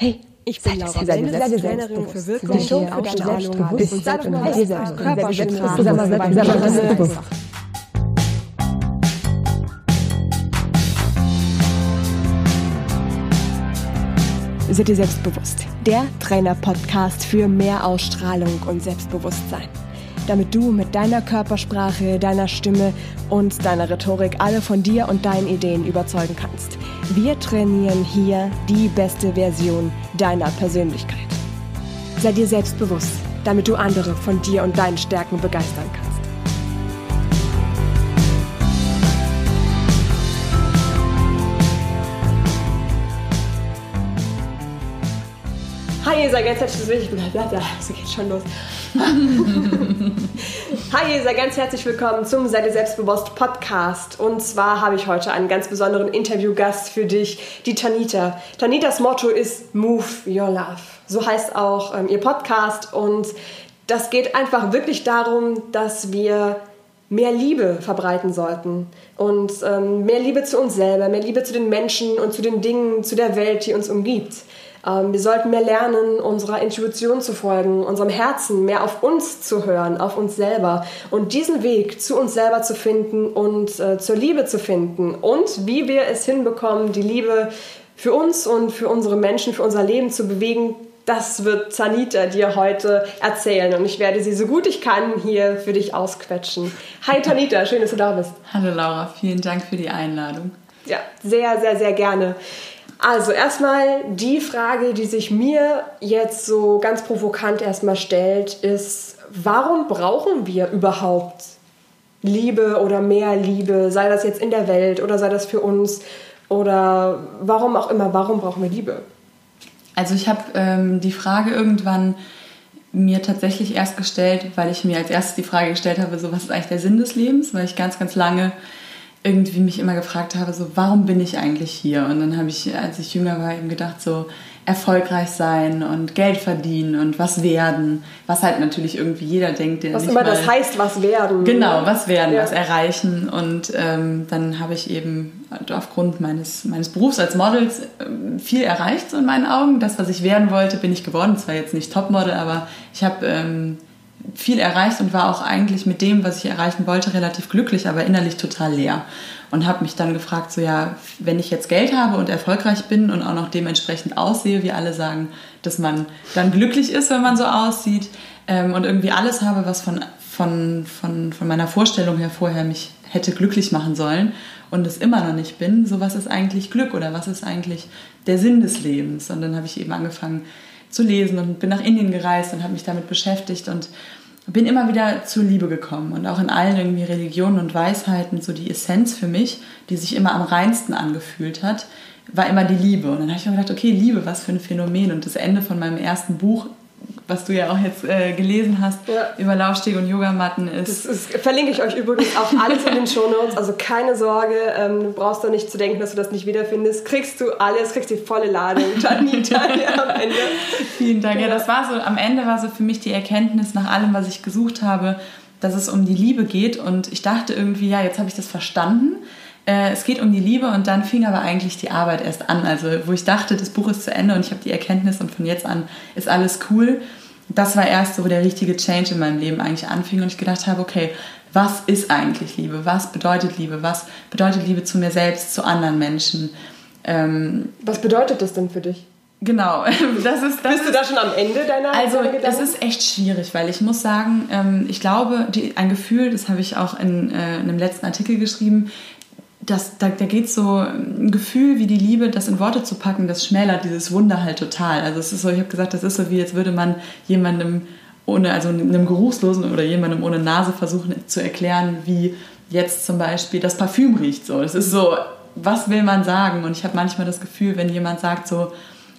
Hey, ich bin Laura Benne, Trainerin für Wirkung, Ausstrahlung und Körpersprache. Seid ihr selbstbewusst? Der Trainer-Podcast für mehr Ausstrahlung und Selbstbewusstsein damit du mit deiner Körpersprache, deiner Stimme und deiner Rhetorik alle von dir und deinen Ideen überzeugen kannst. Wir trainieren hier die beste Version deiner Persönlichkeit. Sei dir selbstbewusst, damit du andere von dir und deinen Stärken begeistern kannst. Hi, ihr seid ganz herzlich willkommen. So geht schon los. Hi, ihr seid ganz herzlich willkommen zum ihr selbstbewusst Podcast. Und zwar habe ich heute einen ganz besonderen Interviewgast für dich, die Tanita. Tanitas Motto ist Move Your Love. So heißt auch ähm, ihr Podcast. Und das geht einfach wirklich darum, dass wir mehr Liebe verbreiten sollten und ähm, mehr Liebe zu uns selber, mehr Liebe zu den Menschen und zu den Dingen, zu der Welt, die uns umgibt. Ähm, wir sollten mehr lernen, unserer Intuition zu folgen, unserem Herzen, mehr auf uns zu hören, auf uns selber und diesen Weg zu uns selber zu finden und äh, zur Liebe zu finden und wie wir es hinbekommen, die Liebe für uns und für unsere Menschen, für unser Leben zu bewegen, das wird Zanita dir heute erzählen und ich werde sie so gut ich kann hier für dich ausquetschen. Hi Tanita, schön, dass du da bist. Hallo Laura, vielen Dank für die Einladung. Ja, sehr, sehr, sehr gerne. Also erstmal die Frage, die sich mir jetzt so ganz provokant erstmal stellt, ist, warum brauchen wir überhaupt Liebe oder mehr Liebe, sei das jetzt in der Welt oder sei das für uns oder warum auch immer, warum brauchen wir Liebe? Also ich habe ähm, die Frage irgendwann mir tatsächlich erst gestellt, weil ich mir als erstes die Frage gestellt habe, so was ist eigentlich der Sinn des Lebens, weil ich ganz, ganz lange irgendwie mich immer gefragt habe, so warum bin ich eigentlich hier? Und dann habe ich, als ich jünger war, eben gedacht, so erfolgreich sein und Geld verdienen und was werden, was halt natürlich irgendwie jeder denkt, der was immer das heißt, was werden. Genau, was werden, ja. was erreichen. Und ähm, dann habe ich eben aufgrund meines, meines Berufs als Model ähm, viel erreicht so in meinen Augen. Das, was ich werden wollte, bin ich geworden. Zwar jetzt nicht Topmodel, aber ich habe ähm, viel erreicht und war auch eigentlich mit dem, was ich erreichen wollte, relativ glücklich, aber innerlich total leer. Und habe mich dann gefragt, so ja, wenn ich jetzt Geld habe und erfolgreich bin und auch noch dementsprechend aussehe, wie alle sagen, dass man dann glücklich ist, wenn man so aussieht ähm, und irgendwie alles habe, was von, von, von, von meiner Vorstellung her vorher mich hätte glücklich machen sollen und es immer noch nicht bin, so was ist eigentlich Glück oder was ist eigentlich der Sinn des Lebens? Und dann habe ich eben angefangen, zu lesen und bin nach Indien gereist und habe mich damit beschäftigt und bin immer wieder zur Liebe gekommen und auch in allen irgendwie Religionen und Weisheiten so die Essenz für mich, die sich immer am reinsten angefühlt hat, war immer die Liebe. Und dann habe ich mir gedacht, okay, Liebe, was für ein Phänomen. Und das Ende von meinem ersten Buch was du ja auch jetzt äh, gelesen hast ja. über Laufstege und Yogamatten ist. Das ist, verlinke ich euch übrigens auch alles in den Shownotes. Also keine Sorge, ähm, du brauchst doch nicht zu denken, dass du das nicht wiederfindest. Kriegst du alles, kriegst die volle Ladung. Janita am Ende. Vielen Dank. Ja. ja, das war so, am Ende war so für mich die Erkenntnis nach allem, was ich gesucht habe, dass es um die Liebe geht. Und ich dachte irgendwie, ja, jetzt habe ich das verstanden äh, es geht um die Liebe und dann fing aber eigentlich die Arbeit erst an. Also wo ich dachte, das Buch ist zu Ende und ich habe die Erkenntnis und von jetzt an ist alles cool. Das war erst so, wo der richtige Change in meinem Leben eigentlich anfing und ich gedacht habe, okay, was ist eigentlich Liebe? Was bedeutet Liebe? Was bedeutet Liebe zu mir selbst, zu anderen Menschen? Ähm, was bedeutet das denn für dich? Genau, das ist. Das Bist du da schon am Ende deiner Also, das ist echt schwierig, weil ich muss sagen, ähm, ich glaube, die, ein Gefühl, das habe ich auch in, äh, in einem letzten Artikel geschrieben, das, da, da geht so ein Gefühl wie die Liebe, das in Worte zu packen, das schmälert dieses Wunder halt total. Also es ist so, ich habe gesagt, das ist so wie jetzt würde man jemandem ohne, also einem Geruchslosen oder jemandem ohne Nase versuchen zu erklären, wie jetzt zum Beispiel das Parfüm riecht. So, das ist so, was will man sagen? Und ich habe manchmal das Gefühl, wenn jemand sagt so,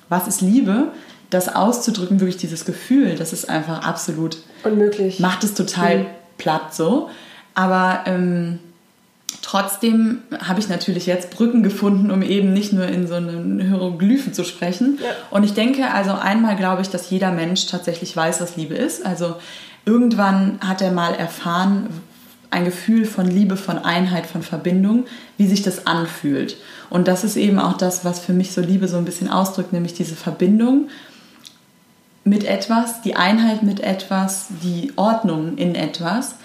was ist Liebe? Das auszudrücken, wirklich dieses Gefühl, das ist einfach absolut unmöglich. Macht es total mhm. platt so. Aber ähm, Trotzdem habe ich natürlich jetzt Brücken gefunden, um eben nicht nur in so einen Hieroglyphen zu sprechen. Ja. Und ich denke, also einmal glaube ich, dass jeder Mensch tatsächlich weiß, was Liebe ist. Also irgendwann hat er mal erfahren, ein Gefühl von Liebe, von Einheit, von Verbindung, wie sich das anfühlt. Und das ist eben auch das, was für mich so Liebe so ein bisschen ausdrückt, nämlich diese Verbindung mit etwas, die Einheit mit etwas, die Ordnung in etwas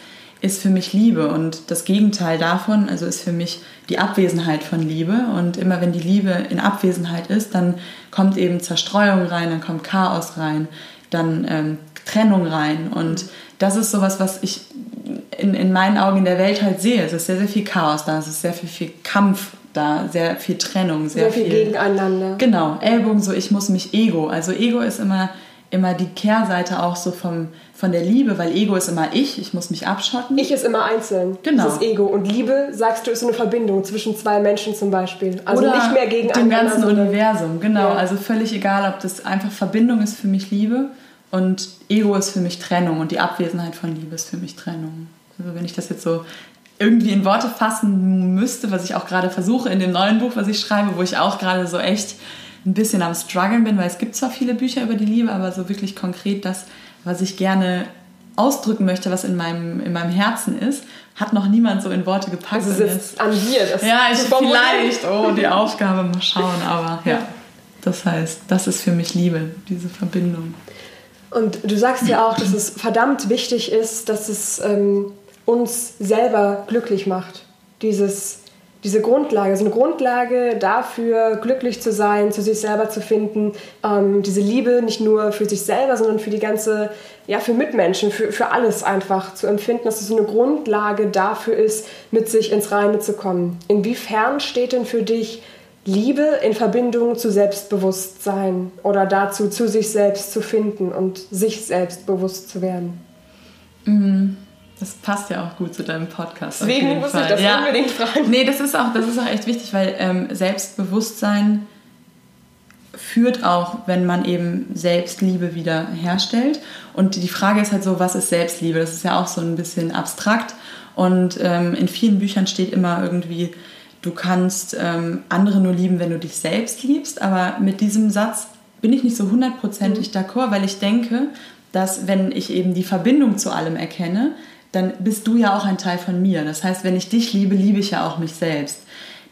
ist für mich Liebe und das Gegenteil davon, also ist für mich die Abwesenheit von Liebe und immer wenn die Liebe in Abwesenheit ist, dann kommt eben Zerstreuung rein, dann kommt Chaos rein, dann ähm, Trennung rein und das ist sowas, was ich in, in meinen Augen in der Welt halt sehe. Es ist sehr, sehr viel Chaos da, es ist sehr viel, viel Kampf da, sehr viel Trennung, sehr, sehr viel, viel Gegeneinander. Genau, Ellbogen so, ich muss mich Ego. Also Ego ist immer immer die Kehrseite auch so vom, von der Liebe, weil Ego ist immer ich, ich muss mich abschotten. Ich ist immer einzeln. Genau. Das ist Ego. Und Liebe, sagst du, ist so eine Verbindung zwischen zwei Menschen zum Beispiel. Also Oder nicht mehr gegen dem ganzen Universum, genau. Ja. Also völlig egal, ob das einfach Verbindung ist für mich Liebe und Ego ist für mich Trennung und die Abwesenheit von Liebe ist für mich Trennung. Also wenn ich das jetzt so irgendwie in Worte fassen müsste, was ich auch gerade versuche in dem neuen Buch, was ich schreibe, wo ich auch gerade so echt ein bisschen am struggeln bin, weil es gibt zwar viele Bücher über die Liebe, aber so wirklich konkret das, was ich gerne ausdrücken möchte, was in meinem, in meinem Herzen ist, hat noch niemand so in Worte gepackt. Also es ist an dir. Das ja, ich vielleicht, oh, die Aufgabe, mal schauen, aber ja. Das heißt, das ist für mich Liebe, diese Verbindung. Und du sagst ja auch, dass es verdammt wichtig ist, dass es ähm, uns selber glücklich macht. Dieses diese Grundlage, so eine Grundlage dafür, glücklich zu sein, zu sich selber zu finden, ähm, diese Liebe nicht nur für sich selber, sondern für die ganze, ja, für Mitmenschen, für, für alles einfach zu empfinden, dass es so eine Grundlage dafür ist, mit sich ins Reine zu kommen. Inwiefern steht denn für dich Liebe in Verbindung zu Selbstbewusstsein oder dazu, zu sich selbst zu finden und sich selbst bewusst zu werden? Mhm. Das passt ja auch gut zu deinem Podcast. Deswegen muss Fall. ich das ja. unbedingt fragen. Nee, das ist auch, das ist auch echt wichtig, weil ähm, Selbstbewusstsein führt auch, wenn man eben Selbstliebe wieder herstellt. Und die Frage ist halt so, was ist Selbstliebe? Das ist ja auch so ein bisschen abstrakt. Und ähm, in vielen Büchern steht immer irgendwie, du kannst ähm, andere nur lieben, wenn du dich selbst liebst. Aber mit diesem Satz bin ich nicht so hundertprozentig mhm. d'accord, weil ich denke, dass wenn ich eben die Verbindung zu allem erkenne, dann bist du ja auch ein Teil von mir. Das heißt, wenn ich dich liebe, liebe ich ja auch mich selbst.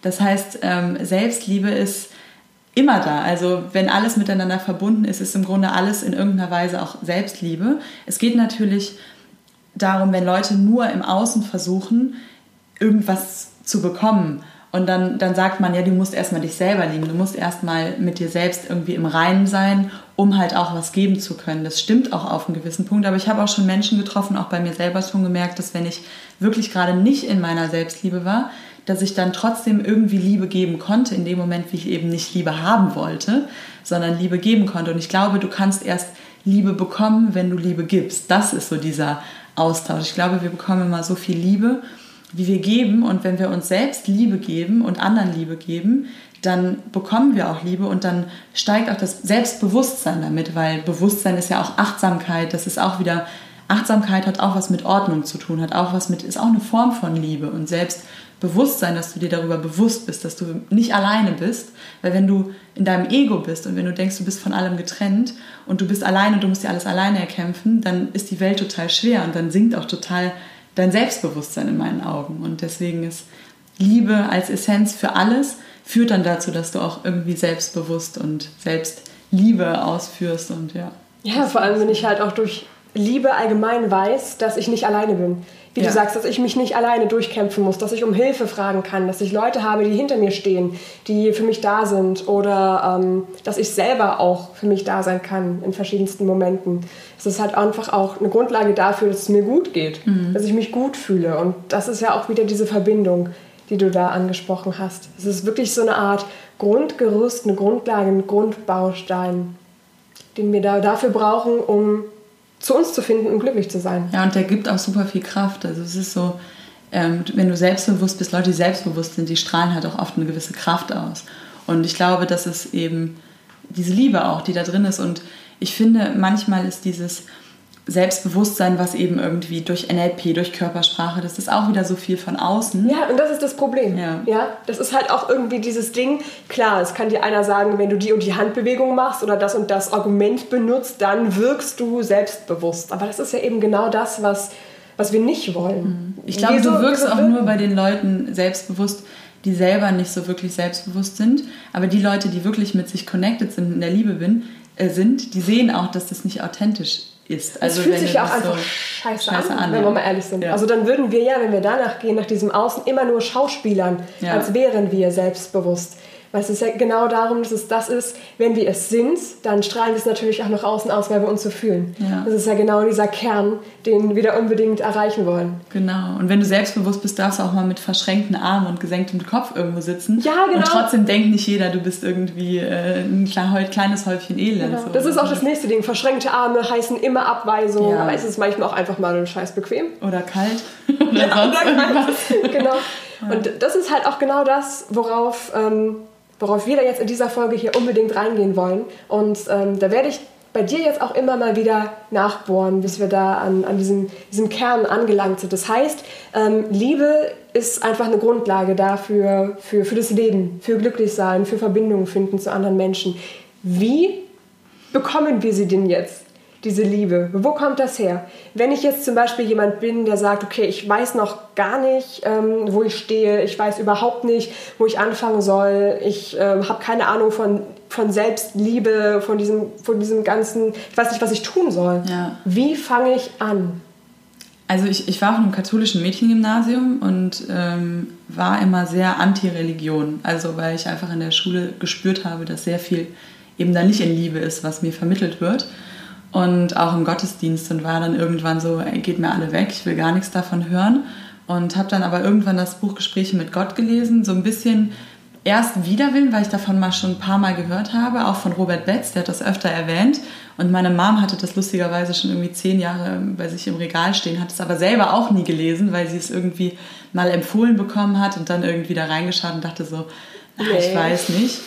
Das heißt, ähm, Selbstliebe ist immer da. Also wenn alles miteinander verbunden ist, ist im Grunde alles in irgendeiner Weise auch Selbstliebe. Es geht natürlich darum, wenn Leute nur im Außen versuchen, irgendwas zu bekommen und dann, dann sagt man, ja, du musst erstmal dich selber lieben. Du musst erstmal mit dir selbst irgendwie im Reinen sein, um halt auch was geben zu können. Das stimmt auch auf einen gewissen Punkt. Aber ich habe auch schon Menschen getroffen, auch bei mir selber schon gemerkt, dass wenn ich wirklich gerade nicht in meiner Selbstliebe war, dass ich dann trotzdem irgendwie Liebe geben konnte, in dem Moment, wie ich eben nicht Liebe haben wollte, sondern Liebe geben konnte. Und ich glaube, du kannst erst Liebe bekommen, wenn du Liebe gibst. Das ist so dieser Austausch. Ich glaube, wir bekommen immer so viel Liebe wie wir geben. Und wenn wir uns selbst Liebe geben und anderen Liebe geben, dann bekommen wir auch Liebe und dann steigt auch das Selbstbewusstsein damit, weil Bewusstsein ist ja auch Achtsamkeit. Das ist auch wieder, Achtsamkeit hat auch was mit Ordnung zu tun, hat auch was mit, ist auch eine Form von Liebe und Selbstbewusstsein, dass du dir darüber bewusst bist, dass du nicht alleine bist, weil wenn du in deinem Ego bist und wenn du denkst, du bist von allem getrennt und du bist alleine und du musst dir alles alleine erkämpfen, dann ist die Welt total schwer und dann sinkt auch total dein Selbstbewusstsein in meinen Augen. Und deswegen ist Liebe als Essenz für alles, führt dann dazu, dass du auch irgendwie selbstbewusst und Selbstliebe ausführst und ja. Ja, vor allem, wenn ich halt auch durch Liebe allgemein weiß, dass ich nicht alleine bin wie ja. du sagst, dass ich mich nicht alleine durchkämpfen muss, dass ich um Hilfe fragen kann, dass ich Leute habe, die hinter mir stehen, die für mich da sind oder ähm, dass ich selber auch für mich da sein kann in verschiedensten Momenten. Es ist halt einfach auch eine Grundlage dafür, dass es mir gut geht, mhm. dass ich mich gut fühle. Und das ist ja auch wieder diese Verbindung, die du da angesprochen hast. Es ist wirklich so eine Art Grundgerüst, eine Grundlage, ein Grundbaustein, den wir da dafür brauchen, um zu uns zu finden und glücklich zu sein. Ja, und der gibt auch super viel Kraft. Also es ist so, ähm, wenn du selbstbewusst bist, Leute, die selbstbewusst sind, die strahlen halt auch oft eine gewisse Kraft aus. Und ich glaube, das ist eben diese Liebe auch, die da drin ist. Und ich finde, manchmal ist dieses, Selbstbewusstsein, was eben irgendwie durch NLP, durch Körpersprache, das ist auch wieder so viel von außen. Ja, und das ist das Problem. Ja. ja. Das ist halt auch irgendwie dieses Ding. Klar, es kann dir einer sagen, wenn du die und die Handbewegung machst oder das und das Argument benutzt, dann wirkst du selbstbewusst. Aber das ist ja eben genau das, was was wir nicht wollen. Ich glaube, Wieso- du wirkst auch wirken- nur bei den Leuten selbstbewusst, die selber nicht so wirklich selbstbewusst sind. Aber die Leute, die wirklich mit sich connected sind, in der Liebe bin, äh, sind, die sehen auch, dass das nicht authentisch ist. Es Also fühlt wenn sich ja auch einfach so scheiße, scheiße an, an, wenn wir mal ehrlich sind. Ja. Also dann würden wir ja, wenn wir danach gehen, nach diesem Außen, immer nur Schauspielern, Ja. als wären wir selbstbewusst. Weil es ist ja genau darum, dass es das ist, wenn wir es sind, dann strahlen wir es natürlich auch nach außen aus, weil wir uns so fühlen. Ja. Das ist ja genau dieser Kern, den wir da unbedingt erreichen wollen. Genau. Und wenn du selbstbewusst bist, darfst du auch mal mit verschränkten Armen und gesenktem Kopf irgendwo sitzen. Ja, genau. Und trotzdem denkt nicht jeder, du bist irgendwie äh, ein kle- kleines Häufchen Elend. So. Das ist auch das nächste Ding. Verschränkte Arme heißen immer Abweisung, Ja. aber es ist manchmal auch einfach mal scheiß bequem. Oder kalt. Oder Ja, sonst oder irgendwas. genau. Und das ist halt auch genau das, worauf, ähm, worauf wir da jetzt in dieser Folge hier unbedingt reingehen wollen. Und ähm, da werde ich bei dir jetzt auch immer mal wieder nachbohren, bis wir da an, an diesem, diesem Kern angelangt sind. Das heißt, ähm, Liebe ist einfach eine Grundlage dafür, für, für das Leben, für Glücklichsein, für Verbindungen finden zu anderen Menschen. Wie bekommen wir sie denn jetzt? Diese Liebe. Wo kommt das her? Wenn ich jetzt zum Beispiel jemand bin, der sagt, okay, ich weiß noch gar nicht, ähm, wo ich stehe, ich weiß überhaupt nicht, wo ich anfangen soll, ich ähm, habe keine Ahnung von, von Selbstliebe, von diesem, von diesem ganzen, ich weiß nicht, was ich tun soll. Ja. Wie fange ich an? Also ich, ich war auf einem katholischen Mädchengymnasium und ähm, war immer sehr anti-Religion. Also weil ich einfach in der Schule gespürt habe, dass sehr viel eben da nicht in Liebe ist, was mir vermittelt wird. Und auch im Gottesdienst und war dann irgendwann so, ey, geht mir alle weg, ich will gar nichts davon hören. Und habe dann aber irgendwann das Buch Gespräche mit Gott gelesen, so ein bisschen erst Widerwillen, weil ich davon mal schon ein paar Mal gehört habe, auch von Robert Betz, der hat das öfter erwähnt. Und meine Mom hatte das lustigerweise schon irgendwie zehn Jahre bei sich im Regal stehen, hat es aber selber auch nie gelesen, weil sie es irgendwie mal empfohlen bekommen hat und dann irgendwie da reingeschaut und dachte so, na, ich weiß nicht.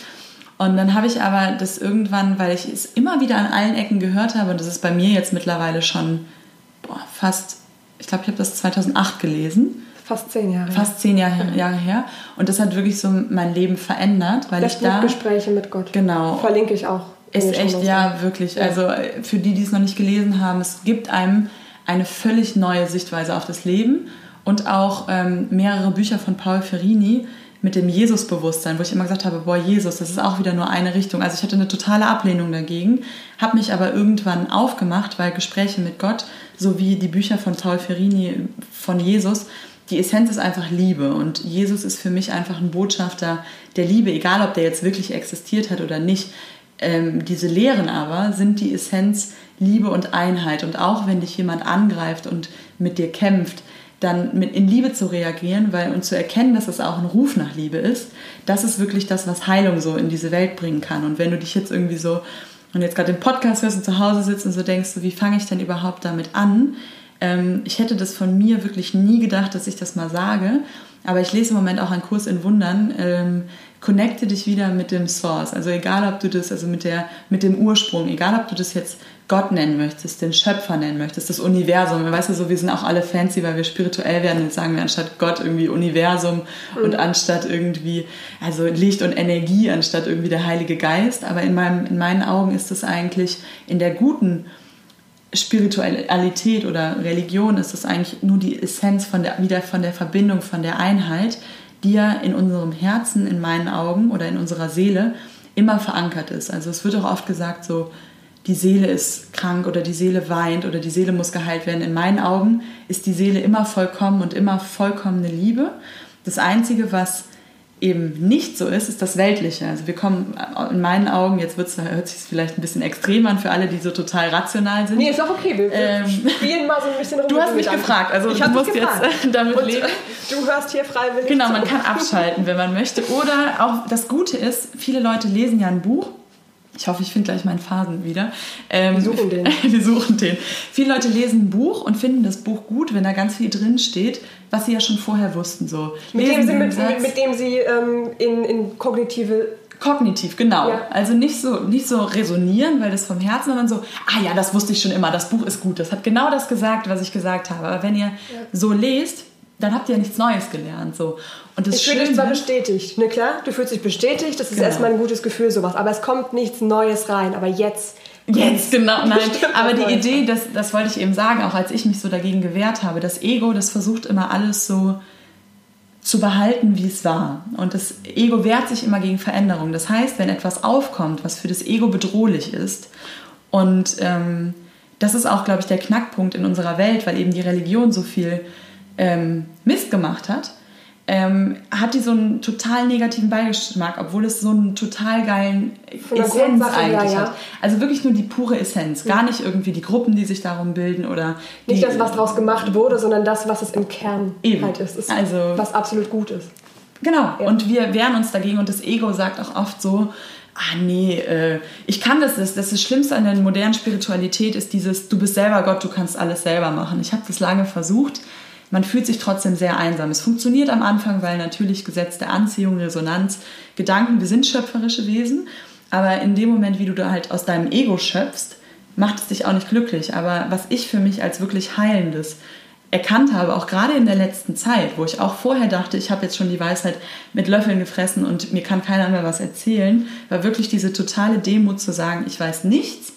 Und dann habe ich aber das irgendwann, weil ich es immer wieder an allen Ecken gehört habe, und das ist bei mir jetzt mittlerweile schon boah, fast, ich glaube, ich habe das 2008 gelesen, Fast zehn Jahre. fast zehn Jahre, Jahre her. Und das hat wirklich so mein Leben verändert, weil das ich da... Gespräche mit Gott. Genau. Verlinke ich auch. Ist echt, ja, wirklich. Also äh, für die, die es noch nicht gelesen haben, es gibt einem eine völlig neue Sichtweise auf das Leben und auch ähm, mehrere Bücher von Paul Ferrini mit dem Jesus-Bewusstsein, wo ich immer gesagt habe, boah, Jesus, das ist auch wieder nur eine Richtung. Also ich hatte eine totale Ablehnung dagegen, habe mich aber irgendwann aufgemacht, weil Gespräche mit Gott sowie die Bücher von Paul Ferrini von Jesus, die Essenz ist einfach Liebe und Jesus ist für mich einfach ein Botschafter der Liebe, egal ob der jetzt wirklich existiert hat oder nicht. Ähm, diese Lehren aber sind die Essenz Liebe und Einheit. Und auch wenn dich jemand angreift und mit dir kämpft, dann mit in Liebe zu reagieren weil, und zu erkennen, dass es auch ein Ruf nach Liebe ist, das ist wirklich das, was Heilung so in diese Welt bringen kann. Und wenn du dich jetzt irgendwie so und jetzt gerade den Podcast hörst und zu Hause sitzt und so denkst, so, wie fange ich denn überhaupt damit an? Ähm, ich hätte das von mir wirklich nie gedacht, dass ich das mal sage. Aber ich lese im Moment auch einen Kurs in Wundern. Ähm, connecte dich wieder mit dem Source. Also egal, ob du das, also mit, der, mit dem Ursprung, egal, ob du das jetzt Gott nennen möchtest, den Schöpfer nennen möchtest, das Universum. Weißt du, so, wir sind auch alle fancy, weil wir spirituell werden. Jetzt sagen wir anstatt Gott irgendwie Universum und anstatt irgendwie, also Licht und Energie, anstatt irgendwie der Heilige Geist. Aber in, meinem, in meinen Augen ist es eigentlich in der guten Spiritualität oder Religion ist es eigentlich nur die Essenz von der, wieder von der Verbindung, von der Einheit, die ja in unserem Herzen, in meinen Augen oder in unserer Seele immer verankert ist. Also es wird auch oft gesagt, so die Seele ist krank oder die Seele weint oder die Seele muss geheilt werden. In meinen Augen ist die Seele immer vollkommen und immer vollkommene Liebe. Das Einzige, was eben nicht so ist, ist das Weltliche. Also wir kommen in meinen Augen, jetzt wird's, hört sich vielleicht ein bisschen extrem an für alle, die so total rational sind. Nee, ist auch okay. Wir Ähm, spielen mal so ein bisschen rum. Du hast mich gefragt, also ich du musst jetzt gefragt. damit Und, leben. äh, Du hörst hier freiwillig Genau, zu. man kann abschalten, wenn man möchte. Oder auch das Gute ist, viele Leute lesen ja ein Buch. Ich hoffe, ich finde gleich meinen Faden wieder. Ähm, Wir suchen den. Wir suchen den. Viele Leute lesen ein Buch und finden das Buch gut, wenn da ganz viel drin steht, was sie ja schon vorher wussten. So, Mit dem sie, mit, mit, mit dem sie ähm, in, in kognitive Kognitiv, genau. Ja. Also nicht so, nicht so resonieren, weil das vom Herzen, sondern so, ah ja, das wusste ich schon immer, das Buch ist gut, das hat genau das gesagt, was ich gesagt habe. Aber wenn ihr so lest, dann habt ihr ja nichts Neues gelernt. So. Und das Ich fühle dich zwar bestätigt, ne klar, du fühlst dich bestätigt, das ist Genau. erstmal ein gutes Gefühl, sowas, aber es kommt nichts Neues rein. Aber jetzt Jetzt, genau, nein. Aber die Idee, das, das wollte ich eben sagen, auch als ich mich so dagegen gewehrt habe, das Ego, das versucht immer alles so zu behalten, wie es war. Und das Ego wehrt sich immer gegen Veränderung. Das heißt, wenn etwas aufkommt, was für das Ego bedrohlich ist, und ähm, das ist auch, glaube ich, der Knackpunkt in unserer Welt, weil eben die Religion so viel ähm, Mist gemacht hat, ähm, hat die so einen total negativen Beigeschmack, obwohl es so einen total geilen Essenz eigentlich ja, ja. hat. Also wirklich nur die pure Essenz, gar nicht irgendwie die Gruppen, die sich darum bilden oder nicht das, was daraus gemacht wurde, sondern das, was es im Kern eben. halt ist, ist also, was absolut gut ist. Genau. Ja. Und wir wehren uns dagegen und das Ego sagt auch oft so, ah nee, äh, ich kann das, das, das, das Schlimmste an der modernen Spiritualität ist dieses, du bist selber Gott, du kannst alles selber machen. Ich habe das lange versucht man fühlt sich trotzdem sehr einsam. Es funktioniert am Anfang, weil natürlich Gesetz der Anziehung, Resonanz, Gedanken, wir sind schöpferische Wesen, aber in dem Moment, wie du da halt aus deinem Ego schöpfst, macht es dich auch nicht glücklich. Aber was ich für mich als wirklich Heilendes erkannt habe, auch gerade in der letzten Zeit, wo ich auch vorher dachte, ich habe jetzt schon die Weisheit mit Löffeln gefressen und mir kann keiner mehr was erzählen, war wirklich diese totale Demut zu sagen, ich weiß nichts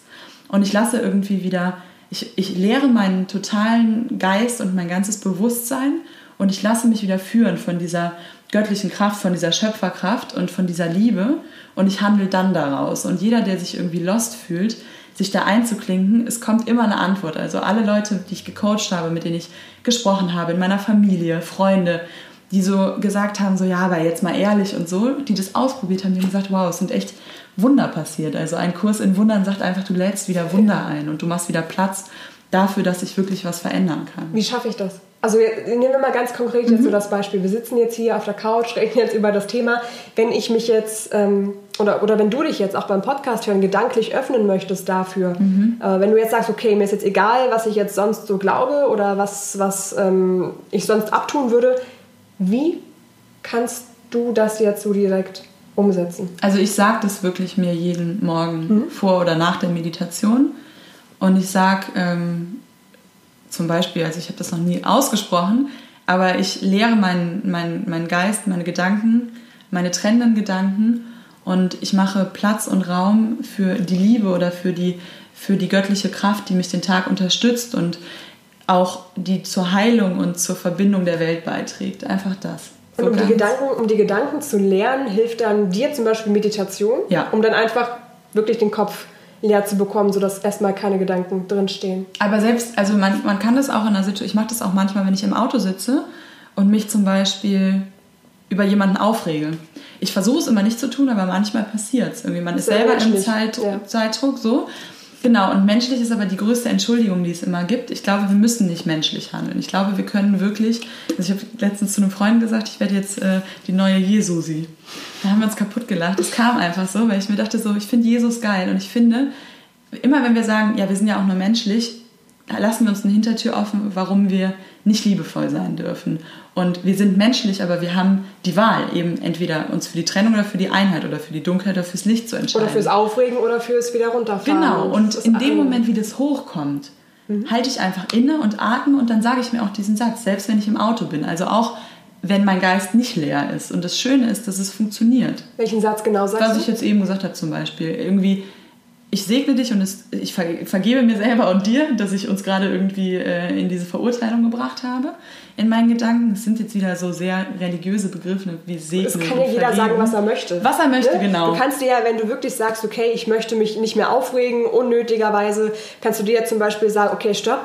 und ich lasse irgendwie wieder ich, ich lehre meinen totalen Geist und mein ganzes Bewusstsein und ich lasse mich wieder führen von dieser göttlichen Kraft, von dieser Schöpferkraft und von dieser Liebe und ich handle dann daraus. Und jeder, der sich irgendwie lost fühlt, sich da einzuklinken, es kommt immer eine Antwort. Also alle Leute, die ich gecoacht habe, mit denen ich gesprochen habe, in meiner Familie, Freunde, die so gesagt haben, so ja, aber jetzt mal ehrlich und so, die das ausprobiert haben, die haben gesagt, wow, es sind echt Wunder passiert. Also ein Kurs in Wundern sagt einfach, du lädst wieder Wunder ein und du machst wieder Platz dafür, dass sich wirklich was verändern kann. Wie schaffe ich das? Also nehmen wir mal ganz konkret jetzt mhm. so das Beispiel. Wir sitzen jetzt hier auf der Couch, reden jetzt über das Thema. Wenn ich mich jetzt, ähm, oder, oder wenn du dich jetzt auch beim Podcast hören gedanklich öffnen möchtest dafür, mhm. äh, wenn du jetzt sagst, okay, mir ist jetzt egal, was ich jetzt sonst so glaube oder was, was ähm, ich sonst abtun würde, wie kannst du das jetzt so direkt umsetzen? Also ich sage das wirklich mir jeden Morgen mhm. vor oder nach der Meditation. Und ich sage ähm, zum Beispiel, also ich habe das noch nie ausgesprochen, aber ich lehre meinen mein, mein Geist, meine Gedanken, meine trennenden Gedanken und ich mache Platz und Raum für die Liebe oder für die, für die göttliche Kraft, die mich den Tag unterstützt und auch die zur Heilung und zur Verbindung der Welt beiträgt. Einfach das. Und um die, Gedanken, um die Gedanken zu lernen, hilft dann dir zum Beispiel Meditation, ja. um dann einfach wirklich den Kopf leer zu bekommen, sodass erstmal keine Gedanken drinstehen. Aber selbst, also man, man kann das auch in der Situation, ich mache das auch manchmal, wenn ich im Auto sitze und mich zum Beispiel über jemanden aufrege. Ich versuche es immer nicht zu tun, aber manchmal passiert es. man ist selber im Zeit, ja. Zeitdruck so. Genau, und menschlich ist aber die größte Entschuldigung, die es immer gibt. Ich glaube, wir müssen nicht menschlich handeln. Ich glaube, wir können wirklich, also ich habe letztens zu einem Freund gesagt, ich werde jetzt äh, die neue Jesusi. Da haben wir uns kaputt gelacht. Es kam einfach so, weil ich mir dachte so, ich finde Jesus geil und ich finde, immer wenn wir sagen, ja, wir sind ja auch nur menschlich, lassen wir uns eine Hintertür offen, warum wir nicht liebevoll sein dürfen. Und wir sind menschlich, aber wir haben die Wahl, eben entweder uns für die Trennung oder für die Einheit oder für die Dunkelheit oder fürs Licht zu entscheiden. Oder fürs Aufregen oder fürs wieder runterfahren. Genau, und in dem Moment, wie das hochkommt, mhm. halte ich einfach inne und atme und dann sage ich mir auch diesen Satz, selbst wenn ich im Auto bin. Also auch wenn mein Geist nicht leer ist. Und das Schöne ist, dass es funktioniert. Welchen Satz genau sagst Was du? Was ich jetzt eben gesagt habe zum Beispiel. Irgendwie, ich segne dich und es, ich vergebe mir selber und dir, dass ich uns gerade irgendwie äh, in diese Verurteilung gebracht habe. In meinen Gedanken. Es sind jetzt wieder so sehr religiöse Begriffe wie Segnen. Es kann ja jeder vergeben. sagen, was er möchte. Was er möchte, ne? genau. Du kannst dir ja, wenn du wirklich sagst, okay, ich möchte mich nicht mehr aufregen, unnötigerweise, kannst du dir ja zum Beispiel sagen, okay, stopp,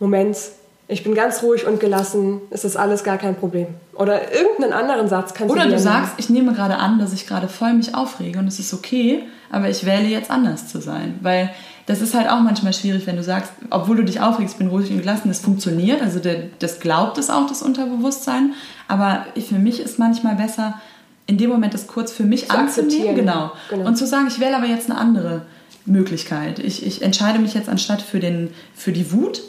Moment, ich bin ganz ruhig und gelassen, es ist alles gar kein Problem. Oder irgendeinen anderen Satz kannst Oder du Oder du sagst, ich nehme gerade an, dass ich gerade voll mich aufrege und es ist okay, aber ich wähle jetzt anders zu sein. Weil das ist halt auch manchmal schwierig, wenn du sagst, obwohl du dich aufregst, bin ruhig und gelassen, das funktioniert, also das glaubt es auch, das Unterbewusstsein. Aber für mich ist manchmal besser, in dem Moment das kurz für mich zu anzunehmen genau, genau. und zu sagen, ich wähle aber jetzt eine andere Möglichkeit. Ich, ich entscheide mich jetzt anstatt für, den, für die Wut,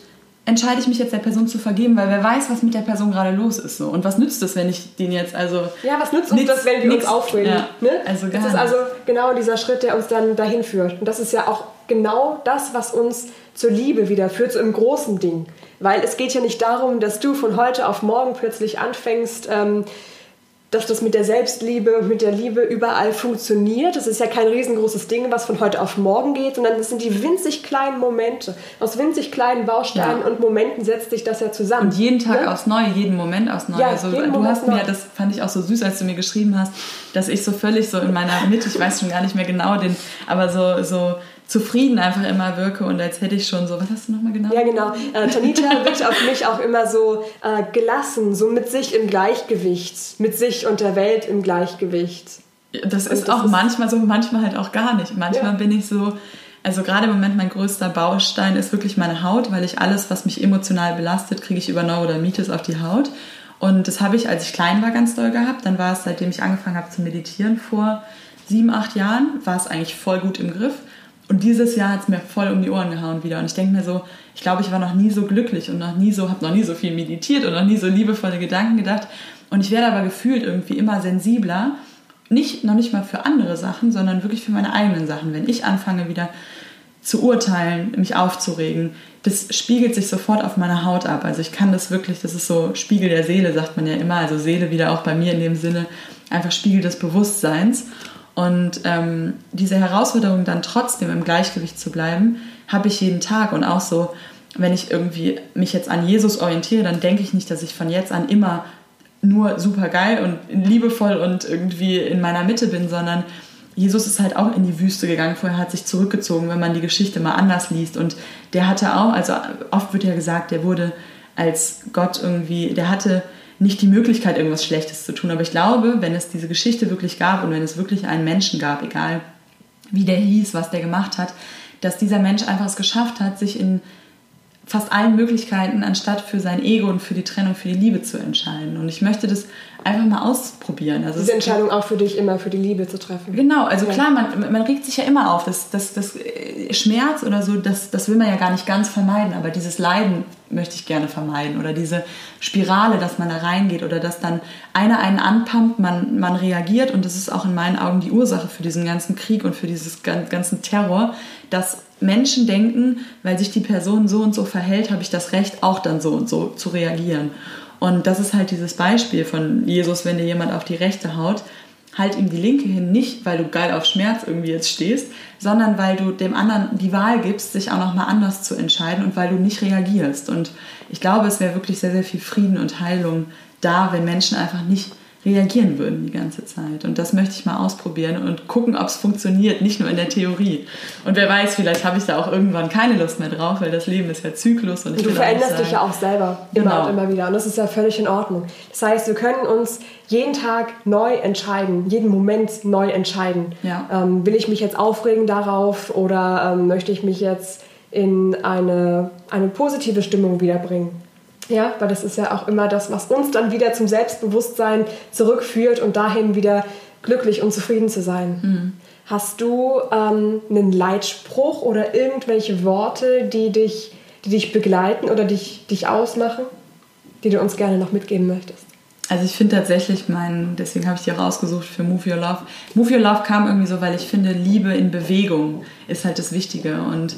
entscheide ich mich jetzt der Person zu vergeben, weil wer weiß, was mit der Person gerade los ist. So. Und was nützt es, wenn ich den jetzt also. Ja, was nützt uns das, wenn wir nix, uns aufregen? Ja, ne? also das ist also genau dieser Schritt, der uns dann dahin führt. Und das ist ja auch genau das, was uns zur Liebe wieder führt, so im großen Ding. Weil es geht ja nicht darum, dass du von heute auf morgen plötzlich anfängst, ähm, dass das mit der Selbstliebe und mit der Liebe überall funktioniert. Das ist ja kein riesengroßes Ding, was von heute auf morgen geht, sondern das sind die winzig kleinen Momente. Aus winzig kleinen Bausteinen ja. und Momenten setzt sich das ja zusammen. Und jeden Tag ja? aufs Neue, jeden Moment aufs Neue. Ja, also, du Moment hast mir, das fand ich auch so süß, als du mir geschrieben hast, dass ich so völlig so in meiner Mitte, ich weiß schon gar nicht mehr genau den, aber so, so zufrieden einfach immer wirke und als hätte ich schon so, was hast du nochmal genau? Ja, genau. Äh, Tanita wirkt auf mich auch immer so äh, gelassen, so mit sich im Gleichgewicht, mit sich und der Welt im Gleichgewicht. Das und ist das auch ist manchmal so, manchmal halt auch gar nicht. Manchmal ja. bin ich so, also gerade im Moment mein größter Baustein ist wirklich meine Haut, weil ich alles, was mich emotional belastet, kriege ich über Neurodermitis auf die Haut. Und das habe ich, als ich klein war, ganz doll gehabt. Dann war es, seitdem ich angefangen habe zu meditieren vor sieben, acht Jahren, war es eigentlich voll gut im Griff. Und dieses Jahr hat es mir voll um die Ohren gehauen wieder. Und ich denke mir so, ich glaube, ich war noch nie so glücklich und noch nie so, habe noch nie so viel meditiert und noch nie so liebevolle Gedanken gedacht. Und ich werde aber gefühlt irgendwie immer sensibler. Nicht, noch nicht mal für andere Sachen, sondern wirklich für meine eigenen Sachen. Wenn ich anfange wieder zu urteilen, mich aufzuregen, das spiegelt sich sofort auf meiner Haut ab. Also ich kann das wirklich, das ist so Spiegel der Seele, sagt man ja immer. Also Seele wieder auch bei mir in dem Sinne, einfach Spiegel des Bewusstseins. Und ähm, diese Herausforderung dann trotzdem im Gleichgewicht zu bleiben, habe ich jeden Tag und auch so, wenn ich irgendwie mich jetzt an Jesus orientiere, dann denke ich nicht, dass ich von jetzt an immer nur super geil und liebevoll und irgendwie in meiner Mitte bin, sondern Jesus ist halt auch in die Wüste gegangen, vorher hat sich zurückgezogen, wenn man die Geschichte mal anders liest. Und der hatte auch, also oft wird ja gesagt, der wurde als Gott irgendwie, der hatte nicht die Möglichkeit, irgendwas Schlechtes zu tun. Aber ich glaube, wenn es diese Geschichte wirklich gab und wenn es wirklich einen Menschen gab, egal wie der hieß, was der gemacht hat, dass dieser Mensch einfach es geschafft hat, sich in fast allen Möglichkeiten, anstatt für sein Ego und für die Trennung, für die Liebe zu entscheiden. Und ich möchte das einfach mal ausprobieren. Also Diese Entscheidung auch für dich immer für die Liebe zu treffen. Genau, also klar, man, man regt sich ja immer auf. Das, das, das äh, Schmerz oder so, das, das will man ja gar nicht ganz vermeiden, aber dieses Leiden möchte ich gerne vermeiden. Oder diese Spirale, dass man da reingeht oder dass dann einer einen anpumpt, man, man reagiert und das ist auch in meinen Augen die Ursache für diesen ganzen Krieg und für diesen ganzen Terror, dass Menschen denken, weil sich die Person so und so verhält, habe ich das Recht, auch dann so und so zu reagieren. Und das ist halt dieses Beispiel von Jesus, wenn dir jemand auf die rechte haut, halt ihm die linke hin, nicht weil du geil auf Schmerz irgendwie jetzt stehst, sondern weil du dem anderen die Wahl gibst, sich auch nochmal anders zu entscheiden und weil du nicht reagierst. Und ich glaube, es wäre wirklich sehr, sehr viel Frieden und Heilung da, wenn Menschen einfach nicht reagieren würden die ganze Zeit. Und das möchte ich mal ausprobieren und gucken, ob es funktioniert, nicht nur in der Theorie. Und wer weiß, vielleicht habe ich da auch irgendwann keine Lust mehr drauf, weil das Leben ist ja Zyklus. Und, und du veränderst dich ja auch selber immer genau. und immer wieder. Und das ist ja völlig in Ordnung. Das heißt, wir können uns jeden Tag neu entscheiden, jeden Moment neu entscheiden. Ja. Ähm, will ich mich jetzt aufregen darauf oder ähm, möchte ich mich jetzt in eine, eine positive Stimmung wiederbringen? Ja, weil das ist ja auch immer das, was uns dann wieder zum Selbstbewusstsein zurückführt und dahin wieder glücklich und zufrieden zu sein. Mhm. Hast du ähm, einen Leitspruch oder irgendwelche Worte, die dich, die dich begleiten oder dich, dich ausmachen, die du uns gerne noch mitgeben möchtest? Also ich finde tatsächlich meinen, deswegen habe ich die rausgesucht für Move Your Love. Move Your Love kam irgendwie so, weil ich finde, Liebe in Bewegung ist halt das Wichtige und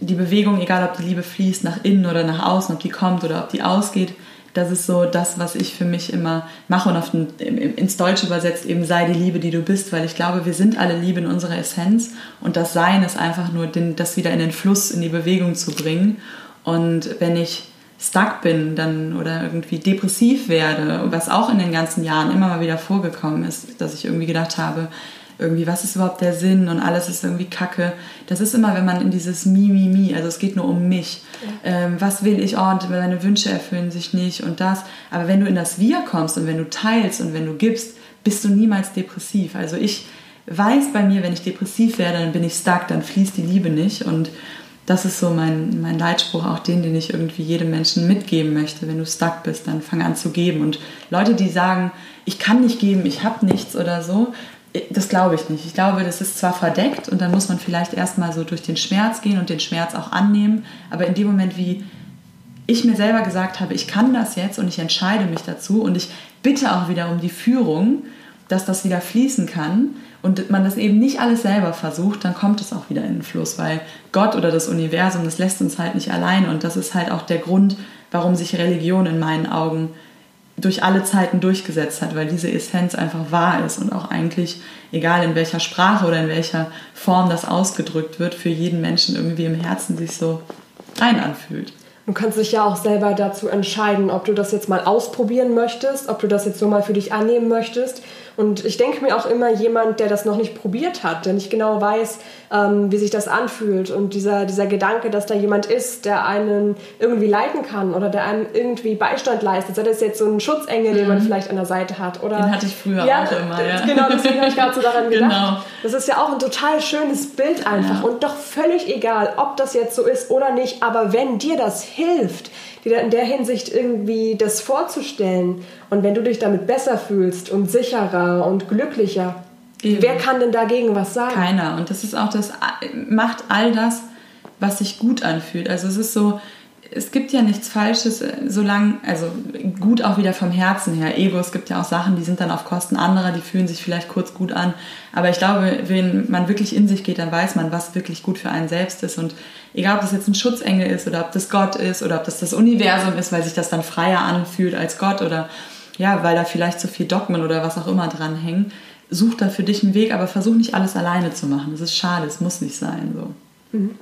die Bewegung, egal ob die Liebe fließt nach innen oder nach außen, ob die kommt oder ob die ausgeht, das ist so das, was ich für mich immer mache und auf den, ins Deutsche übersetzt eben sei die Liebe, die du bist, weil ich glaube, wir sind alle Liebe in unserer Essenz und das Sein ist einfach nur, den, das wieder in den Fluss, in die Bewegung zu bringen. Und wenn ich stuck bin dann oder irgendwie depressiv werde, was auch in den ganzen Jahren immer mal wieder vorgekommen ist, dass ich irgendwie gedacht habe, irgendwie, was ist überhaupt der Sinn und alles ist irgendwie Kacke. Das ist immer, wenn man in dieses Mi, Mi, Mi, also es geht nur um mich. Ja. Ähm, was will ich? Oh, meine Wünsche erfüllen sich nicht und das. Aber wenn du in das Wir kommst und wenn du teilst und wenn du gibst, bist du niemals depressiv. Also ich weiß bei mir, wenn ich depressiv werde, dann bin ich stuck, dann fließt die Liebe nicht und das ist so mein, mein Leitspruch, auch den, den ich irgendwie jedem Menschen mitgeben möchte. Wenn du stuck bist, dann fang an zu geben. Und Leute, die sagen, ich kann nicht geben, ich habe nichts oder so, das glaube ich nicht. Ich glaube, das ist zwar verdeckt und dann muss man vielleicht erstmal so durch den Schmerz gehen und den Schmerz auch annehmen, aber in dem Moment, wie ich mir selber gesagt habe, ich kann das jetzt und ich entscheide mich dazu und ich bitte auch wieder um die Führung, dass das wieder fließen kann und man das eben nicht alles selber versucht, dann kommt es auch wieder in den Fluss, weil Gott oder das Universum, das lässt uns halt nicht allein und das ist halt auch der Grund, warum sich Religion in meinen Augen durch alle Zeiten durchgesetzt hat, weil diese Essenz einfach wahr ist und auch eigentlich, egal in welcher Sprache oder in welcher Form das ausgedrückt wird, für jeden Menschen irgendwie im Herzen sich so rein anfühlt. Du kannst dich ja auch selber dazu entscheiden, ob du das jetzt mal ausprobieren möchtest, ob du das jetzt so mal für dich annehmen möchtest und ich denke mir auch immer, jemand, der das noch nicht probiert hat, der nicht genau weiß, ähm, wie sich das anfühlt und dieser, dieser Gedanke, dass da jemand ist, der einen irgendwie leiten kann oder der einem irgendwie Beistand leistet, sei das jetzt so ein Schutzengel, mhm. den man mhm. vielleicht an der Seite hat. Oder, den hatte ich früher ja, auch immer, ja. Genau, deswegen habe ich gerade so daran gedacht. Genau. Das ist ja auch ein total schönes Bild einfach ja. und doch völlig egal, ob das jetzt so ist oder nicht, aber wenn dir das hilft, dir in der Hinsicht irgendwie das vorzustellen. Und wenn du dich damit besser fühlst und sicherer und glücklicher, Eben. wer kann denn dagegen was sagen? Keiner. Und das ist auch das, macht all das, was sich gut anfühlt. Also es ist so, es gibt ja nichts Falsches, solange, also gut auch wieder vom Herzen her. Ego, es gibt ja auch Sachen, die sind dann auf Kosten anderer, die fühlen sich vielleicht kurz gut an. Aber ich glaube, wenn man wirklich in sich geht, dann weiß man, was wirklich gut für einen selbst ist. Und egal, ob das jetzt ein Schutzengel ist oder ob das Gott ist oder ob das das Universum ist, weil sich das dann freier anfühlt als Gott oder ja, weil da vielleicht so viel Dogmen oder was auch immer dran hängen. Such da für dich einen Weg, aber versuch nicht alles alleine zu machen. Das ist schade, es muss nicht sein. So. Mhm.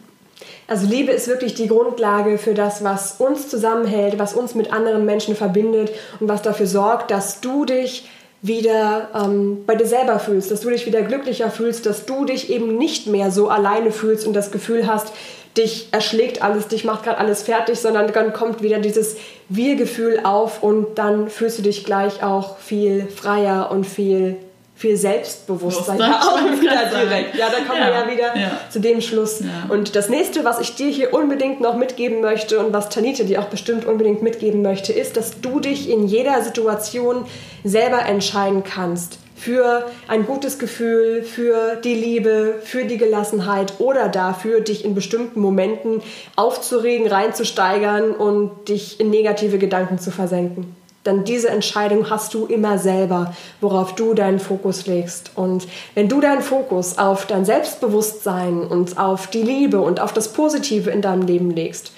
Also Liebe ist wirklich die Grundlage für das, was uns zusammenhält, was uns mit anderen Menschen verbindet und was dafür sorgt, dass du dich wieder ähm, bei dir selber fühlst, dass du dich wieder glücklicher fühlst, dass du dich eben nicht mehr so alleine fühlst und das Gefühl hast, dich erschlägt alles, dich macht gerade alles fertig, sondern dann kommt wieder dieses Wir-Gefühl auf und dann fühlst du dich gleich auch viel freier und viel viel Selbstbewusstsein ja, auch wieder direkt. Ja, da kommen ja, wir ja wieder ja. zu dem Schluss. Ja. Und das nächste, was ich dir hier unbedingt noch mitgeben möchte und was Tanita dir auch bestimmt unbedingt mitgeben möchte, ist, dass du dich in jeder Situation selber entscheiden kannst für ein gutes Gefühl, für die Liebe, für die Gelassenheit oder dafür, dich in bestimmten Momenten aufzuregen, reinzusteigern und dich in negative Gedanken zu versenken. Dann diese Entscheidung hast du immer selber, worauf du deinen Fokus legst. Und wenn du deinen Fokus auf dein Selbstbewusstsein und auf die Liebe und auf das Positive in deinem Leben legst,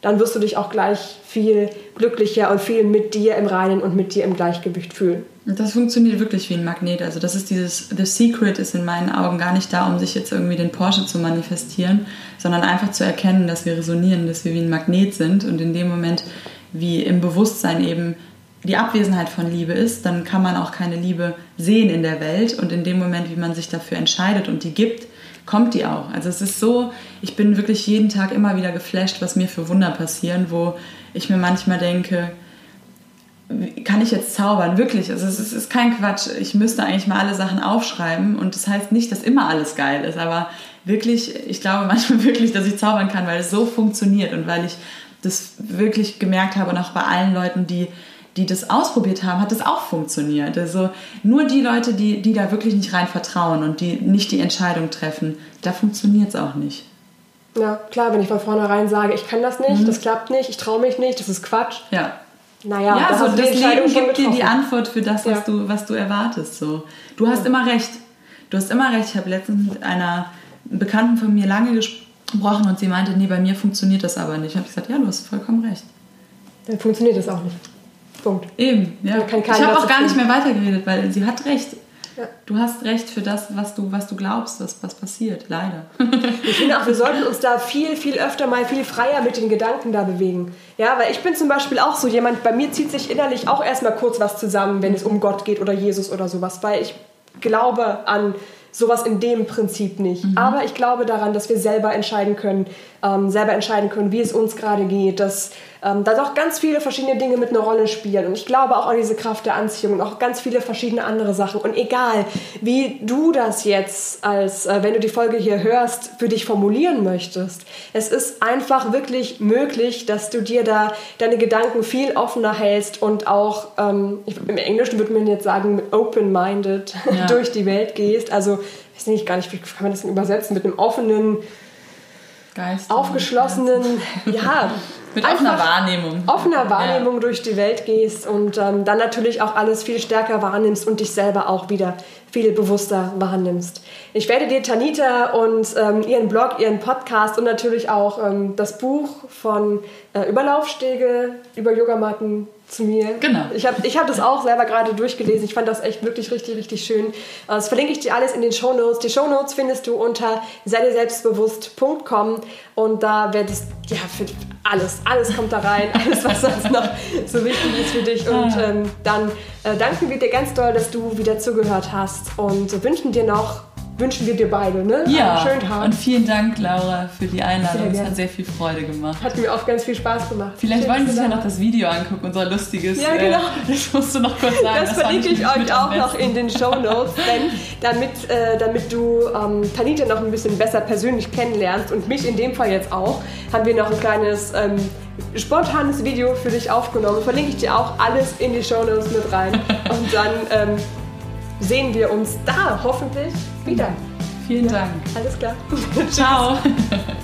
dann wirst du dich auch gleich viel glücklicher und viel mit dir im Reinen und mit dir im Gleichgewicht fühlen. Das funktioniert wirklich wie ein Magnet. Also das ist dieses, The Secret ist in meinen Augen gar nicht da, um sich jetzt irgendwie den Porsche zu manifestieren, sondern einfach zu erkennen, dass wir resonieren, dass wir wie ein Magnet sind und in dem Moment, wie im Bewusstsein eben die Abwesenheit von Liebe ist, dann kann man auch keine Liebe sehen in der Welt. Und in dem Moment, wie man sich dafür entscheidet und die gibt, kommt die auch. Also es ist so, ich bin wirklich jeden Tag immer wieder geflasht, was mir für Wunder passieren, wo ich mir manchmal denke, kann ich jetzt zaubern? Wirklich, also es ist, kein Quatsch. Ich müsste eigentlich mal alle Sachen aufschreiben und das heißt nicht, dass immer alles geil ist, aber wirklich, ich glaube manchmal wirklich, dass ich zaubern kann, weil es so funktioniert und weil ich das wirklich gemerkt habe und auch bei allen Leuten, die die das ausprobiert haben, hat das auch funktioniert. Also nur die Leute, die, die da wirklich nicht rein vertrauen und die nicht die Entscheidung treffen, da funktioniert es auch nicht. Ja, klar, wenn ich von vornherein sage, ich kann das nicht, mhm. das klappt nicht, ich traue mich nicht, das ist Quatsch. Ja. Naja, ja, da so das Leben gibt dir die Antwort für das, was, ja. du, was du erwartest. So. Du hast ja. immer recht. Du hast immer recht. Ich habe letztens mit einer Bekannten von mir lange gesprochen und sie meinte, nee, bei mir funktioniert das aber nicht. Ich habe gesagt, ja, du hast vollkommen recht. Dann funktioniert das auch nicht. Punkt. Eben, ja. ich habe auch gar nicht mehr weitergeredet, weil sie hat recht. Ja. Du hast recht für das, was du, was du glaubst, was, was passiert, leider. ich finde auch, wir sollten uns da viel, viel öfter mal viel freier mit den Gedanken da bewegen. Ja, weil ich bin zum Beispiel auch so jemand, bei mir zieht sich innerlich auch erstmal kurz was zusammen, wenn es um Gott geht oder Jesus oder sowas, weil ich glaube an sowas in dem Prinzip nicht. Mhm. Aber ich glaube daran, dass wir selber entscheiden können, ähm, selber entscheiden können, wie es uns gerade geht, dass ähm, da doch ganz viele verschiedene Dinge mit einer Rolle spielen. Und ich glaube auch an diese Kraft der Anziehung und auch ganz viele verschiedene andere Sachen. Und egal, wie du das jetzt, als äh, wenn du die Folge hier hörst, für dich formulieren möchtest, es ist einfach wirklich möglich, dass du dir da deine Gedanken viel offener hältst und auch, ähm, im Englischen würde man jetzt sagen, open-minded ja. durch die Welt gehst. Also, ich weiß nicht gar nicht, wie kann man das denn übersetzen, mit einem offenen, Geist aufgeschlossenen, ja, mit offener Wahrnehmung. Offener Wahrnehmung ja. durch die Welt gehst und ähm, dann natürlich auch alles viel stärker wahrnimmst und dich selber auch wieder viel bewusster wahrnimmst. Ich werde dir Tanita und ähm, ihren Blog, ihren Podcast und natürlich auch ähm, das Buch von äh, Überlaufstege über Yogamatten zu mir. Genau. Ich habe ich hab das auch selber gerade durchgelesen. Ich fand das echt wirklich richtig, richtig schön. Äh, das verlinke ich dir alles in den Show Notes. Die Show Notes findest du unter selbstbewusst.com und da werdest ja für alles, alles kommt da rein, alles was sonst noch so wichtig ist für dich. Und ah. ähm, dann äh, danken wir dir ganz doll, dass du wieder zugehört hast und wünschen dir noch wünschen wir dir beide, ne? Ja. Einen schönen Tag. Und vielen Dank, Laura, für die Einladung. Es hat sehr viel Freude gemacht. Hat mir auch ganz viel Spaß gemacht. Vielleicht Schön, wollen Sie sich ja noch das Video angucken, unser lustiges. Ja, genau. Äh, das musst du noch kurz sagen. Das, das verlinke ich euch auch noch in den Show Notes, denn damit, äh, damit du ähm, Tanita noch ein bisschen besser persönlich kennenlernst und mich in dem Fall jetzt auch, haben wir noch ein kleines ähm, spontanes Video für dich aufgenommen. Verlinke ich dir auch alles in die Show Notes mit rein. und dann ähm, sehen wir uns da hoffentlich wieder. Vielen Dank. Alles klar. Ciao.